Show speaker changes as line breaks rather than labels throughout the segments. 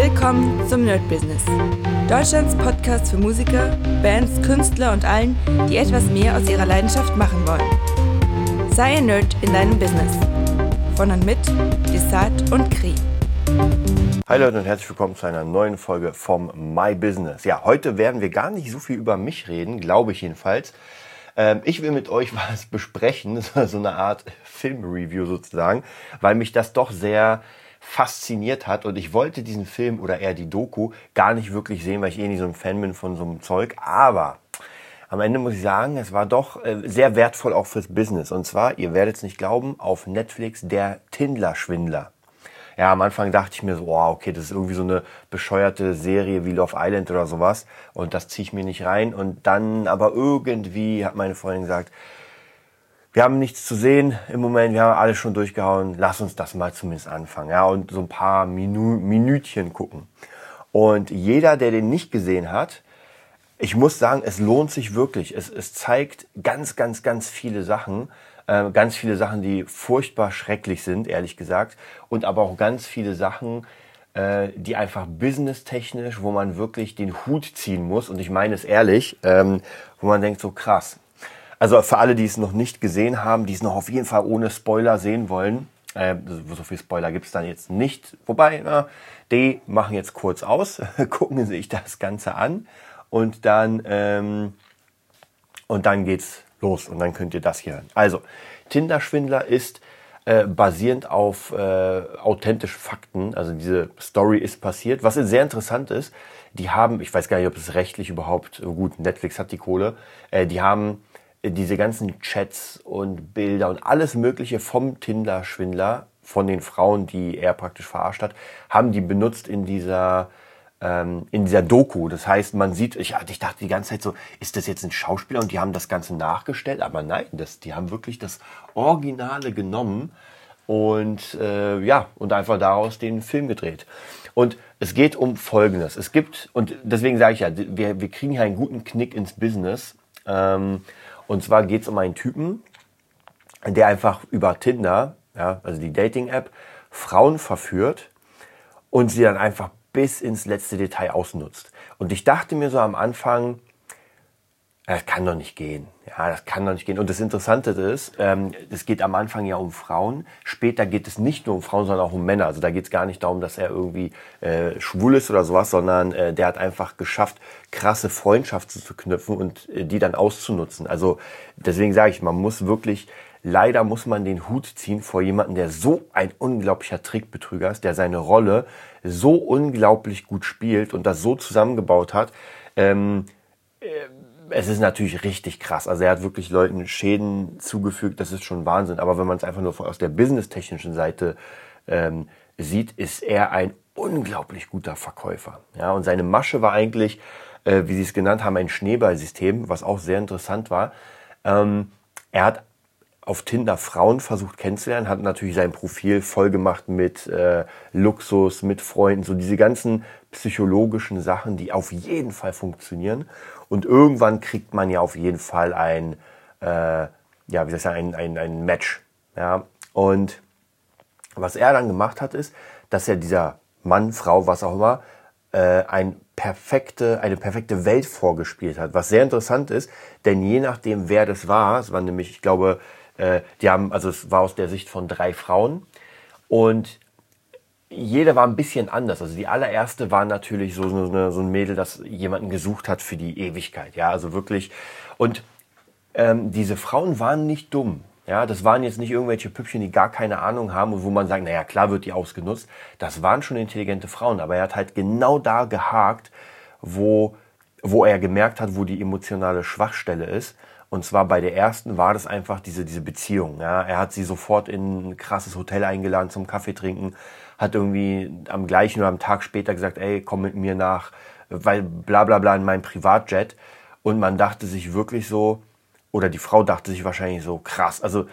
Willkommen zum Nerd Business. Deutschlands Podcast für Musiker, Bands, Künstler und allen, die etwas mehr aus ihrer Leidenschaft machen wollen. Sei ein Nerd in deinem Business. Von und mit Desart und Kri.
Hi Leute und herzlich willkommen zu einer neuen Folge vom My Business. Ja, heute werden wir gar nicht so viel über mich reden, glaube ich jedenfalls. Ähm, ich will mit euch was besprechen, so eine Art Filmreview sozusagen, weil mich das doch sehr fasziniert hat und ich wollte diesen Film oder eher die Doku gar nicht wirklich sehen, weil ich eh nicht so ein Fan bin von so einem Zeug. Aber am Ende muss ich sagen, es war doch äh, sehr wertvoll auch fürs Business. Und zwar, ihr werdet es nicht glauben, auf Netflix der Tindler-Schwindler. Ja, am Anfang dachte ich mir so, oh, okay, das ist irgendwie so eine bescheuerte Serie wie Love Island oder sowas und das ziehe ich mir nicht rein. Und dann aber irgendwie hat meine Freundin gesagt, wir haben nichts zu sehen im Moment, wir haben alles schon durchgehauen, lass uns das mal zumindest anfangen, ja, und so ein paar Minu Minütchen gucken. Und jeder, der den nicht gesehen hat, ich muss sagen, es lohnt sich wirklich. Es, es zeigt ganz, ganz, ganz viele Sachen, äh, ganz viele Sachen, die furchtbar schrecklich sind, ehrlich gesagt, und aber auch ganz viele Sachen, äh, die einfach businesstechnisch, wo man wirklich den Hut ziehen muss, und ich meine es ehrlich, ähm, wo man denkt, so krass, also für alle, die es noch nicht gesehen haben, die es noch auf jeden Fall ohne Spoiler sehen wollen, äh, so viel Spoiler gibt's dann jetzt nicht. Wobei, na, die machen jetzt kurz aus, gucken sich das Ganze an und dann, ähm, und dann geht's los und dann könnt ihr das hier hören. Also, Tinder-Schwindler ist äh, basierend auf äh, authentische Fakten. Also diese Story ist passiert. Was sehr interessant ist, die haben, ich weiß gar nicht, ob es rechtlich überhaupt, gut, Netflix hat die Kohle, äh, die haben diese ganzen Chats und Bilder und alles Mögliche vom Tinder-Schwindler, von den Frauen, die er praktisch verarscht hat, haben die benutzt in dieser ähm, in dieser Doku. Das heißt, man sieht, ich, ich dachte die ganze Zeit so, ist das jetzt ein Schauspieler und die haben das Ganze nachgestellt? Aber nein, das, die haben wirklich das Originale genommen und äh, ja und einfach daraus den Film gedreht. Und es geht um Folgendes: Es gibt und deswegen sage ich ja, wir, wir kriegen hier einen guten Knick ins Business. Ähm, und zwar geht es um einen Typen, der einfach über Tinder, ja, also die Dating-App, Frauen verführt und sie dann einfach bis ins letzte Detail ausnutzt. Und ich dachte mir so am Anfang, das kann doch nicht gehen. Ja, das kann doch nicht gehen. Und das Interessante ist, ähm, es geht am Anfang ja um Frauen. Später geht es nicht nur um Frauen, sondern auch um Männer. Also da geht es gar nicht darum, dass er irgendwie äh, schwul ist oder sowas, sondern äh, der hat einfach geschafft, krasse Freundschaften zu knüpfen und äh, die dann auszunutzen. Also deswegen sage ich, man muss wirklich, leider muss man den Hut ziehen vor jemandem, der so ein unglaublicher Trickbetrüger ist, der seine Rolle so unglaublich gut spielt und das so zusammengebaut hat. Ähm, äh, es ist natürlich richtig krass. Also er hat wirklich Leuten Schäden zugefügt, das ist schon Wahnsinn. Aber wenn man es einfach nur aus der businesstechnischen Seite ähm, sieht, ist er ein unglaublich guter Verkäufer. Ja, und seine Masche war eigentlich, äh, wie Sie es genannt haben, ein Schneeballsystem, was auch sehr interessant war. Ähm, er hat auf Tinder Frauen versucht kennenzulernen, hat natürlich sein Profil voll gemacht mit äh, Luxus, mit Freunden, so diese ganzen psychologischen Sachen, die auf jeden Fall funktionieren. Und irgendwann kriegt man ja auf jeden Fall ein, äh, ja, wie soll ich sagen, ein, ein, ein Match. Ja? Und was er dann gemacht hat, ist, dass er dieser Mann, Frau, was auch immer, äh, ein perfekte, eine perfekte Welt vorgespielt hat. Was sehr interessant ist, denn je nachdem, wer das war, es waren nämlich, ich glaube, äh, die haben, also es war aus der Sicht von drei Frauen und jeder war ein bisschen anders. Also die allererste war natürlich so, so, eine, so ein Mädel, das jemanden gesucht hat für die Ewigkeit. Ja, also wirklich. Und ähm, diese Frauen waren nicht dumm. Ja, das waren jetzt nicht irgendwelche Püppchen, die gar keine Ahnung haben und wo man sagt, naja, klar wird die ausgenutzt. Das waren schon intelligente Frauen, aber er hat halt genau da gehakt, wo, wo er gemerkt hat, wo die emotionale Schwachstelle ist. Und zwar bei der ersten war das einfach diese, diese Beziehung. Ja. Er hat sie sofort in ein krasses Hotel eingeladen zum Kaffee trinken hat irgendwie am gleichen oder am Tag später gesagt, ey, komm mit mir nach, weil bla bla bla in meinem Privatjet. Und man dachte sich wirklich so, oder die Frau dachte sich wahrscheinlich so, krass. Also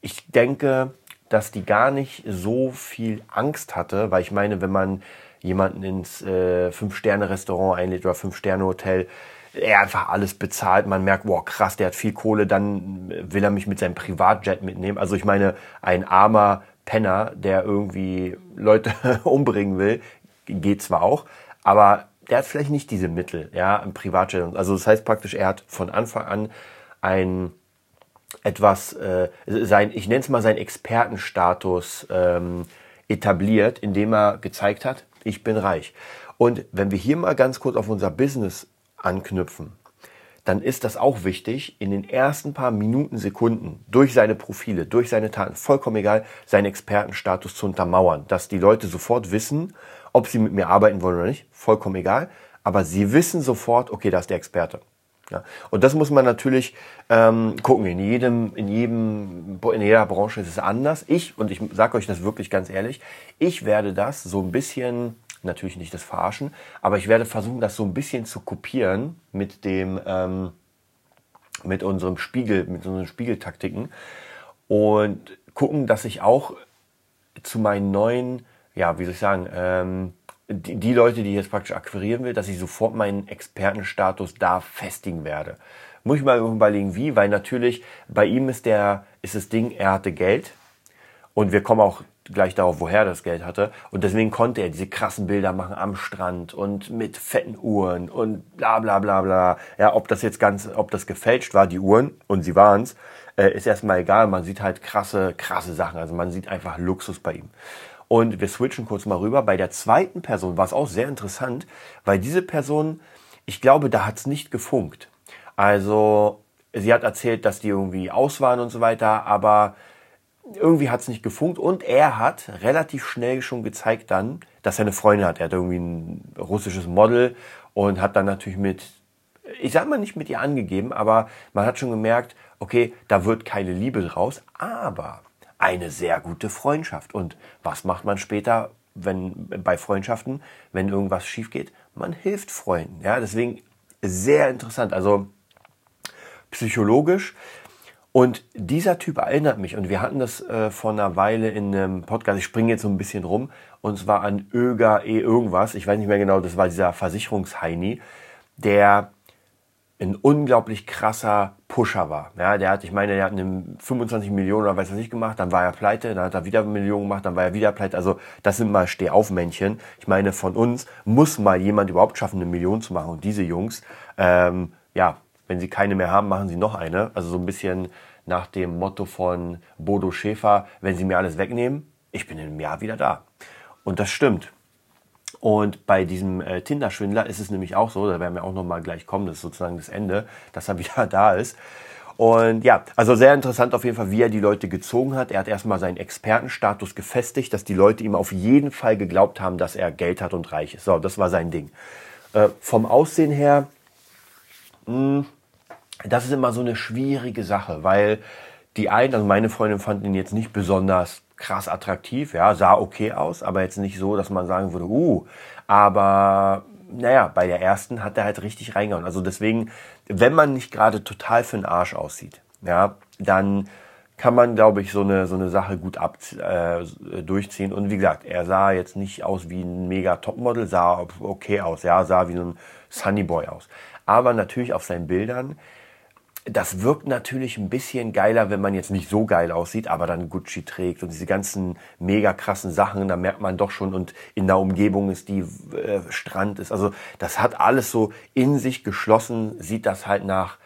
ich denke, dass die gar nicht so viel Angst hatte, weil ich meine, wenn man jemanden ins äh, Fünf-Sterne-Restaurant einlädt oder Fünf-Sterne-Hotel, er einfach alles bezahlt, man merkt, wow, krass, der hat viel Kohle, dann will er mich mit seinem Privatjet mitnehmen. Also ich meine, ein armer Penner, der irgendwie Leute umbringen will, geht zwar auch, aber der hat vielleicht nicht diese Mittel, ja, im Privatjet. Also das heißt praktisch, er hat von Anfang an ein etwas, äh, sein, ich nenne es mal seinen Expertenstatus ähm, etabliert, indem er gezeigt hat, ich bin reich. Und wenn wir hier mal ganz kurz auf unser Business anknüpfen, dann ist das auch wichtig, in den ersten paar Minuten, Sekunden durch seine Profile, durch seine Taten, vollkommen egal, seinen Expertenstatus zu untermauern, dass die Leute sofort wissen, ob sie mit mir arbeiten wollen oder nicht, vollkommen egal, aber sie wissen sofort, okay, da ist der Experte. Ja. Und das muss man natürlich ähm, gucken. In jedem, in jedem, in jeder Branche ist es anders. Ich, und ich sage euch das wirklich ganz ehrlich, ich werde das so ein bisschen, natürlich nicht das Verarschen, aber ich werde versuchen, das so ein bisschen zu kopieren mit dem, ähm, mit unserem Spiegel, mit unseren Spiegeltaktiken und gucken, dass ich auch zu meinen neuen, ja, wie soll ich sagen, ähm, die, die Leute, die ich jetzt praktisch akquirieren will, dass ich sofort meinen Expertenstatus da festigen werde. Muss ich mal überlegen, wie, weil natürlich bei ihm ist der, ist das Ding, er hatte Geld und wir kommen auch gleich darauf, woher das Geld hatte. Und deswegen konnte er diese krassen Bilder machen am Strand und mit fetten Uhren und bla bla bla bla. Ja, ob das jetzt ganz, ob das gefälscht war, die Uhren, und sie waren's, äh, ist erstmal egal. Man sieht halt krasse, krasse Sachen. Also man sieht einfach Luxus bei ihm. Und wir switchen kurz mal rüber. Bei der zweiten Person war es auch sehr interessant, weil diese Person, ich glaube, da hat es nicht gefunkt. Also sie hat erzählt, dass die irgendwie aus waren und so weiter, aber irgendwie hat es nicht gefunkt und er hat relativ schnell schon gezeigt dann, dass er eine Freundin hat. Er hat irgendwie ein russisches Model und hat dann natürlich mit, ich sag mal nicht mit ihr angegeben, aber man hat schon gemerkt, okay, da wird keine Liebe draus, aber eine sehr gute Freundschaft. Und was macht man später, wenn bei Freundschaften, wenn irgendwas schief geht? Man hilft Freunden. Ja, deswegen sehr interessant. Also psychologisch. Und dieser Typ erinnert mich, und wir hatten das äh, vor einer Weile in einem Podcast, ich springe jetzt so ein bisschen rum, und zwar an Öger E irgendwas, ich weiß nicht mehr genau, das war dieser Versicherungsheini, der ein unglaublich krasser Pusher war. Ja, der hat, ich meine, der hat eine 25 Millionen oder weiß was nicht gemacht, dann war er pleite, dann hat er wieder Millionen gemacht, dann war er wieder pleite. Also das sind mal Stehaufmännchen. Ich meine, von uns muss mal jemand überhaupt schaffen, eine Million zu machen. Und diese Jungs, ähm, ja, wenn sie keine mehr haben, machen sie noch eine. Also so ein bisschen nach dem Motto von Bodo Schäfer, wenn sie mir alles wegnehmen, ich bin in einem Jahr wieder da. Und das stimmt. Und bei diesem äh, Tinder-Schwindler ist es nämlich auch so, da werden wir auch nochmal gleich kommen, das ist sozusagen das Ende, dass er wieder da ist. Und ja, also sehr interessant auf jeden Fall, wie er die Leute gezogen hat. Er hat erstmal seinen Expertenstatus gefestigt, dass die Leute ihm auf jeden Fall geglaubt haben, dass er Geld hat und reich ist. So, das war sein Ding. Äh, vom Aussehen her, mh, hm, das ist immer so eine schwierige Sache, weil die einen, also meine Freundin fand ihn jetzt nicht besonders krass attraktiv, ja, sah okay aus, aber jetzt nicht so, dass man sagen würde, uh, aber naja, bei der ersten hat er halt richtig reingehauen. Also deswegen, wenn man nicht gerade total für den Arsch aussieht, ja, dann kann man, glaube ich, so eine, so eine Sache gut ab, äh, durchziehen. Und wie gesagt, er sah jetzt nicht aus wie ein mega Topmodel, sah okay aus, ja, sah wie so ein Sunnyboy aus. Aber natürlich auf seinen Bildern das wirkt natürlich ein bisschen geiler, wenn man jetzt nicht so geil aussieht, aber dann Gucci trägt und diese ganzen mega krassen Sachen, da merkt man doch schon und in der Umgebung ist die äh, Strand ist. Also das hat alles so in sich geschlossen, sieht das halt nach,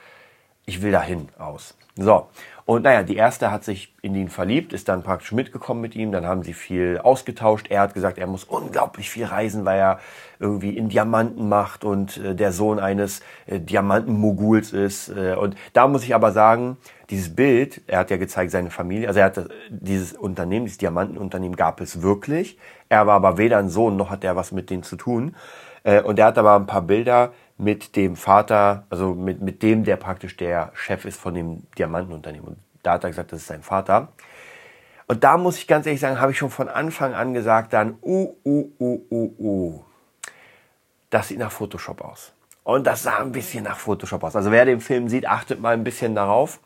ich will dahin aus. So, und naja, die erste hat sich in ihn verliebt, ist dann praktisch mitgekommen mit ihm, dann haben sie viel ausgetauscht. Er hat gesagt, er muss unglaublich viel reisen, weil er irgendwie in Diamanten macht und äh, der Sohn eines äh, Diamantenmoguls ist. Äh, und da muss ich aber sagen, dieses Bild, er hat ja gezeigt, seine Familie, also er hat dieses Unternehmen, dieses Diamantenunternehmen gab es wirklich. Er war aber weder ein Sohn, noch hat er was mit denen zu tun. Äh, und er hat aber ein paar Bilder mit dem Vater, also mit, mit dem, der praktisch der Chef ist von dem Diamantenunternehmen. Und da hat er gesagt, das ist sein Vater. Und da muss ich ganz ehrlich sagen, habe ich schon von Anfang an gesagt, dann, uh, uh, uh, uh, uh. Das sieht nach Photoshop aus. Und das sah ein bisschen nach Photoshop aus. Also wer den Film sieht, achtet mal ein bisschen darauf.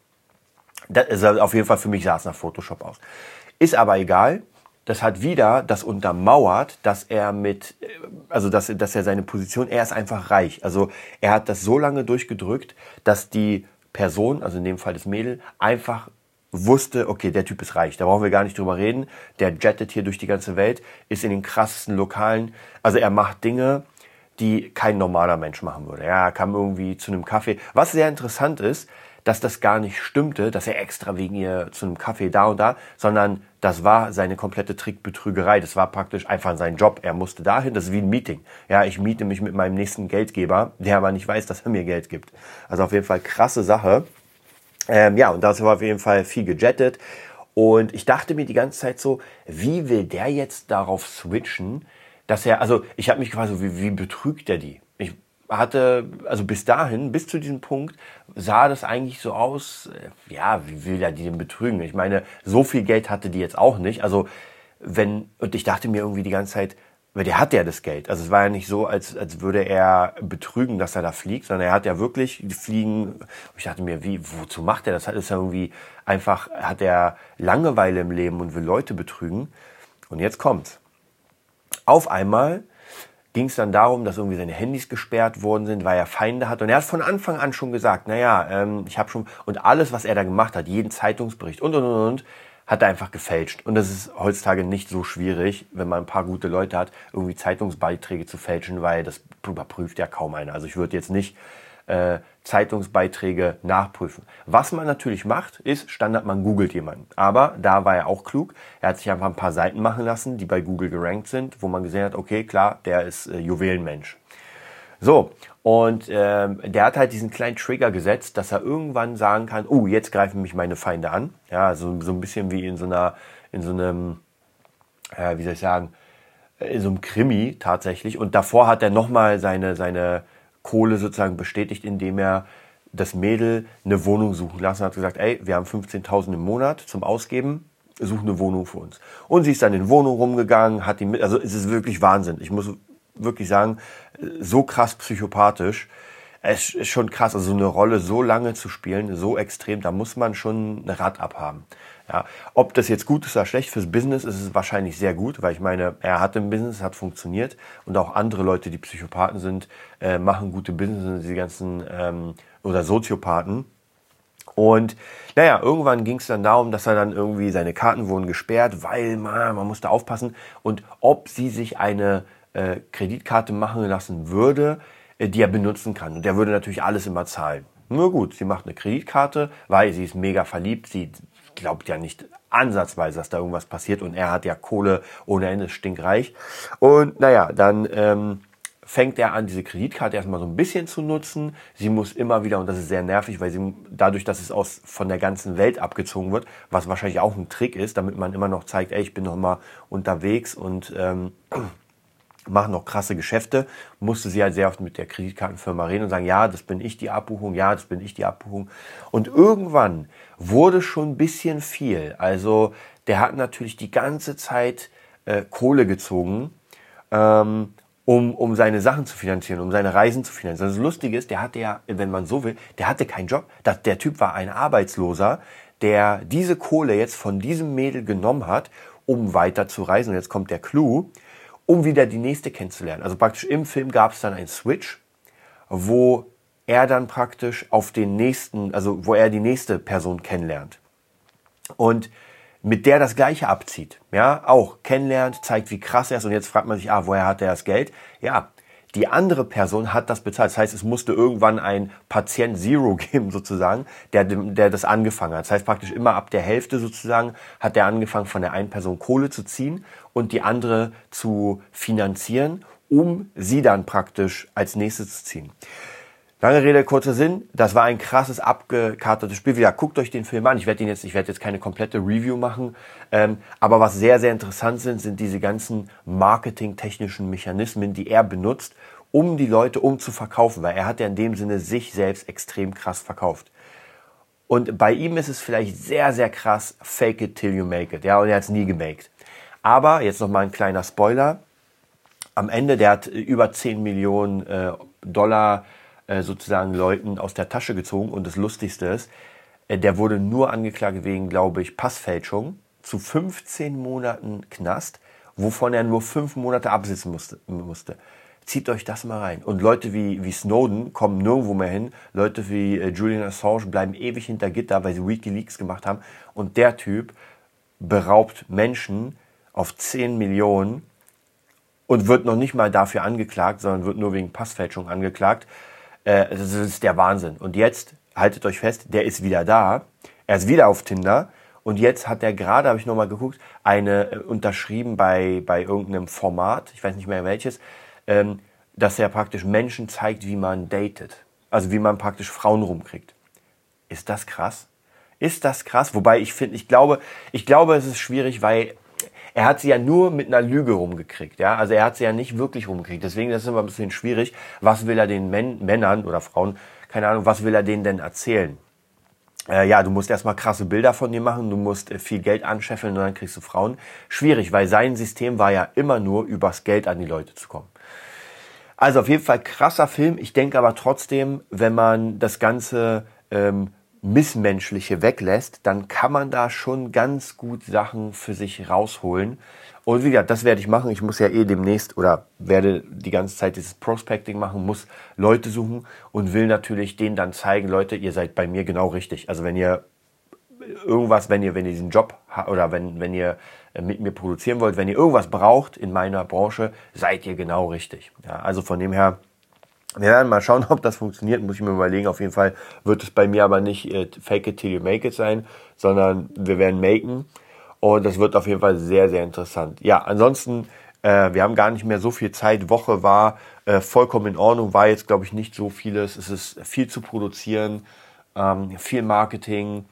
Das ist auf jeden Fall für mich sah es nach Photoshop aus. Ist aber egal das hat wieder das untermauert, dass er mit, also dass, dass er seine Position, er ist einfach reich. Also er hat das so lange durchgedrückt, dass die Person, also in dem Fall das Mädel, einfach wusste, okay, der Typ ist reich, da brauchen wir gar nicht drüber reden. Der jettet hier durch die ganze Welt, ist in den krassesten Lokalen. Also er macht Dinge, die kein normaler Mensch machen würde. Ja, er kam irgendwie zu einem Kaffee. Was sehr interessant ist, dass das gar nicht stimmte, dass er extra wegen ihr zu einem Kaffee da und da, sondern das war seine komplette Trickbetrügerei. Das war praktisch einfach sein Job. Er musste dahin, das ist wie ein Meeting. Ja, ich miete mich mit meinem nächsten Geldgeber, der aber nicht weiß, dass er mir Geld gibt. Also auf jeden Fall krasse Sache. Ähm, ja, und das war auf jeden Fall viel gejettet. Und ich dachte mir die ganze Zeit so, wie will der jetzt darauf switchen, dass er, also ich habe mich quasi, wie, wie betrügt er die? Hatte, also bis dahin, bis zu diesem Punkt, sah das eigentlich so aus, äh, ja, wie will er die denn betrügen? Ich meine, so viel Geld hatte die jetzt auch nicht. Also wenn, und ich dachte mir irgendwie die ganze Zeit, weil der hat ja das Geld. Also es war ja nicht so, als, als würde er betrügen, dass er da fliegt, sondern er hat ja wirklich Fliegen. Ich dachte mir, wie, wozu macht er das? Das ist ja irgendwie einfach, hat er Langeweile im Leben und will Leute betrügen. Und jetzt kommt's. Auf einmal ging es dann darum, dass irgendwie seine Handys gesperrt worden sind, weil er Feinde hat. Und er hat von Anfang an schon gesagt, naja, ähm, ich habe schon, und alles, was er da gemacht hat, jeden Zeitungsbericht und, und, und, und, hat er einfach gefälscht. Und das ist heutzutage nicht so schwierig, wenn man ein paar gute Leute hat, irgendwie Zeitungsbeiträge zu fälschen, weil das überprüft ja kaum einer. Also ich würde jetzt nicht äh, Zeitungsbeiträge nachprüfen. Was man natürlich macht, ist Standard, man googelt jemanden. Aber da war er auch klug. Er hat sich einfach ein paar Seiten machen lassen, die bei Google gerankt sind, wo man gesehen hat, okay, klar, der ist äh, Juwelenmensch. So, und ähm, der hat halt diesen kleinen Trigger gesetzt, dass er irgendwann sagen kann, oh, jetzt greifen mich meine Feinde an. Ja, so, so ein bisschen wie in so einer, in so einem, äh, wie soll ich sagen, in so einem Krimi tatsächlich. Und davor hat er nochmal seine, seine Kohle sozusagen bestätigt, indem er das Mädel eine Wohnung suchen lassen hat gesagt, ey, wir haben 15.000 im Monat zum Ausgeben, such eine Wohnung für uns. Und sie ist dann in Wohnung rumgegangen, hat die mit, also es ist wirklich Wahnsinn. Ich muss wirklich sagen, so krass psychopathisch. Es ist schon krass, also so eine Rolle so lange zu spielen, so extrem, da muss man schon ein Rad abhaben. Ja, ob das jetzt gut ist oder schlecht fürs Business, ist es wahrscheinlich sehr gut, weil ich meine, er hat ein Business, hat funktioniert und auch andere Leute, die Psychopathen sind, äh, machen gute Business, die ganzen ähm, oder Soziopathen. Und naja, irgendwann ging es dann darum, dass er dann irgendwie seine Karten wurden gesperrt, weil man, man musste aufpassen und ob sie sich eine äh, Kreditkarte machen lassen würde, die er benutzen kann. Und der würde natürlich alles immer zahlen. Nur gut, sie macht eine Kreditkarte, weil sie ist mega verliebt, sie glaubt ja nicht ansatzweise, dass da irgendwas passiert und er hat ja Kohle ohne Ende, stinkreich. Und naja, dann ähm, fängt er an, diese Kreditkarte erstmal so ein bisschen zu nutzen. Sie muss immer wieder, und das ist sehr nervig, weil sie dadurch, dass es aus von der ganzen Welt abgezogen wird, was wahrscheinlich auch ein Trick ist, damit man immer noch zeigt, ey, ich bin noch mal unterwegs und ähm, machen noch krasse Geschäfte, musste sie halt sehr oft mit der Kreditkartenfirma reden und sagen, ja, das bin ich die Abbuchung, ja, das bin ich die Abbuchung. Und irgendwann wurde schon ein bisschen viel. Also der hat natürlich die ganze Zeit äh, Kohle gezogen, ähm, um, um seine Sachen zu finanzieren, um seine Reisen zu finanzieren. Das Lustige ist, der hatte ja, wenn man so will, der hatte keinen Job. Das, der Typ war ein Arbeitsloser, der diese Kohle jetzt von diesem Mädel genommen hat, um weiter zu reisen. Und jetzt kommt der Clou um wieder die nächste kennenzulernen. Also praktisch im Film gab es dann einen Switch, wo er dann praktisch auf den nächsten, also wo er die nächste Person kennenlernt. Und mit der das Gleiche abzieht. Ja, auch kennenlernt, zeigt, wie krass er ist. Und jetzt fragt man sich, ah, woher hat er das Geld? Ja, die andere Person hat das bezahlt. Das heißt, es musste irgendwann ein Patient Zero geben, sozusagen, der, der das angefangen hat. Das heißt, praktisch immer ab der Hälfte sozusagen hat der angefangen, von der einen Person Kohle zu ziehen und die andere zu finanzieren, um sie dann praktisch als nächstes zu ziehen. Lange Rede, kurzer Sinn. Das war ein krasses, abgekartetes Spiel. Ja, guckt euch den Film an. Ich werde ihn jetzt, ich werde jetzt keine komplette Review machen. Ähm, aber was sehr, sehr interessant sind, sind diese ganzen marketingtechnischen Mechanismen, die er benutzt, um die Leute um zu verkaufen. Weil er hat ja in dem Sinne sich selbst extrem krass verkauft. Und bei ihm ist es vielleicht sehr, sehr krass, fake it till you make it. Ja, und er hat es nie gemaked. Aber, jetzt noch mal ein kleiner Spoiler. Am Ende, der hat über 10 Millionen äh, Dollar äh, sozusagen Leuten aus der Tasche gezogen. Und das Lustigste ist, äh, der wurde nur angeklagt wegen, glaube ich, Passfälschung zu 15 Monaten Knast, wovon er nur fünf Monate absitzen musste. Zieht euch das mal rein. Und Leute wie, wie Snowden kommen nirgendwo mehr hin. Leute wie äh, Julian Assange bleiben ewig hinter Gitter, weil sie Wikileaks gemacht haben. Und der Typ beraubt Menschen auf 10 Millionen und wird noch nicht mal dafür angeklagt, sondern wird nur wegen Passfälschung angeklagt. Äh, das ist der Wahnsinn. Und jetzt, haltet euch fest, der ist wieder da. Er ist wieder auf Tinder. Und jetzt hat er gerade, habe ich nochmal geguckt, eine äh, unterschrieben bei, bei irgendeinem Format, ich weiß nicht mehr welches, ähm, dass er praktisch Menschen zeigt, wie man datet. Also wie man praktisch Frauen rumkriegt. Ist das krass? Ist das krass? Wobei ich finde, ich glaube, ich glaube, es ist schwierig, weil er hat sie ja nur mit einer Lüge rumgekriegt, ja. Also er hat sie ja nicht wirklich rumgekriegt. Deswegen ist es immer ein bisschen schwierig. Was will er den Män Männern oder Frauen, keine Ahnung, was will er denen denn erzählen? Äh, ja, du musst erstmal krasse Bilder von dir machen, du musst äh, viel Geld anscheffeln und dann kriegst du Frauen. Schwierig, weil sein System war ja immer nur, übers Geld an die Leute zu kommen. Also auf jeden Fall krasser Film. Ich denke aber trotzdem, wenn man das Ganze ähm, Missmenschliche weglässt, dann kann man da schon ganz gut Sachen für sich rausholen. Und wie gesagt, das werde ich machen. Ich muss ja eh demnächst oder werde die ganze Zeit dieses Prospecting machen, muss Leute suchen und will natürlich denen dann zeigen, Leute, ihr seid bei mir genau richtig. Also wenn ihr irgendwas, wenn ihr, wenn ihr diesen Job oder wenn, wenn ihr mit mir produzieren wollt, wenn ihr irgendwas braucht in meiner Branche, seid ihr genau richtig. Ja, also von dem her, wir werden mal schauen, ob das funktioniert, muss ich mir überlegen. Auf jeden Fall wird es bei mir aber nicht äh, fake it till you make it sein, sondern wir werden maken. Und das wird auf jeden Fall sehr, sehr interessant. Ja, ansonsten, äh, wir haben gar nicht mehr so viel Zeit. Woche war äh, vollkommen in Ordnung, war jetzt, glaube ich, nicht so vieles. Es ist viel zu produzieren, ähm, viel Marketing.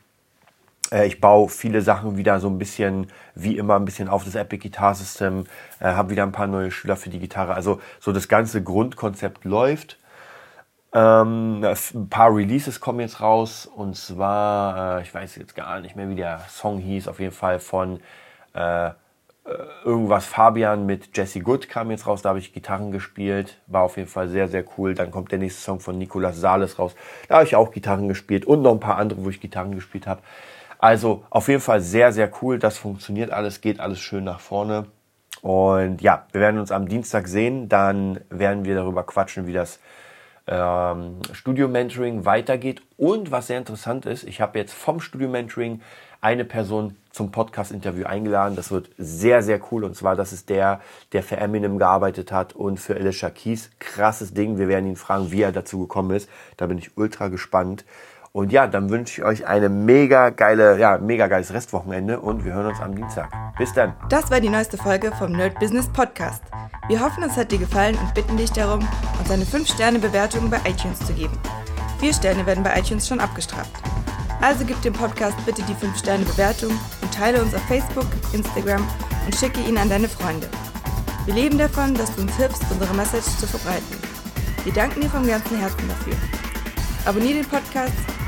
Äh, ich baue viele Sachen wieder so ein bisschen, wie immer, ein bisschen auf das Epic Guitar System. Äh, habe wieder ein paar neue Schüler für die Gitarre. Also so das ganze Grundkonzept läuft. Ähm, ein paar Releases kommen jetzt raus. Und zwar, äh, ich weiß jetzt gar nicht mehr, wie der Song hieß. Auf jeden Fall von äh, äh irgendwas Fabian mit Jesse Good kam jetzt raus. Da habe ich Gitarren gespielt. War auf jeden Fall sehr, sehr cool. Dann kommt der nächste Song von Nicolas Sales raus. Da habe ich auch Gitarren gespielt. Und noch ein paar andere, wo ich Gitarren gespielt habe. Also auf jeden Fall sehr, sehr cool. Das funktioniert alles, geht alles schön nach vorne. Und ja, wir werden uns am Dienstag sehen. Dann werden wir darüber quatschen, wie das ähm, Studio-Mentoring weitergeht. Und was sehr interessant ist, ich habe jetzt vom Studio-Mentoring eine Person zum Podcast-Interview eingeladen. Das wird sehr, sehr cool. Und zwar, das ist der, der für Eminem gearbeitet hat und für Alicia Keys. Krasses Ding. Wir werden ihn fragen, wie er dazu gekommen ist. Da bin ich ultra gespannt. Und ja, dann wünsche ich euch eine mega geile, ja, mega geiles Restwochenende und wir hören uns am Dienstag. Bis dann.
Das war die neueste Folge vom Nerd Business Podcast. Wir hoffen, es hat dir gefallen und bitten dich darum, uns eine 5-Sterne-Bewertung bei iTunes zu geben. Vier Sterne werden bei iTunes schon abgestraft. Also gib dem Podcast bitte die 5-Sterne-Bewertung und teile uns auf Facebook, Instagram und schicke ihn an deine Freunde. Wir leben davon, dass du uns hilfst, unsere Message zu verbreiten. Wir danken dir vom ganzen Herzen dafür. Abonnier den Podcast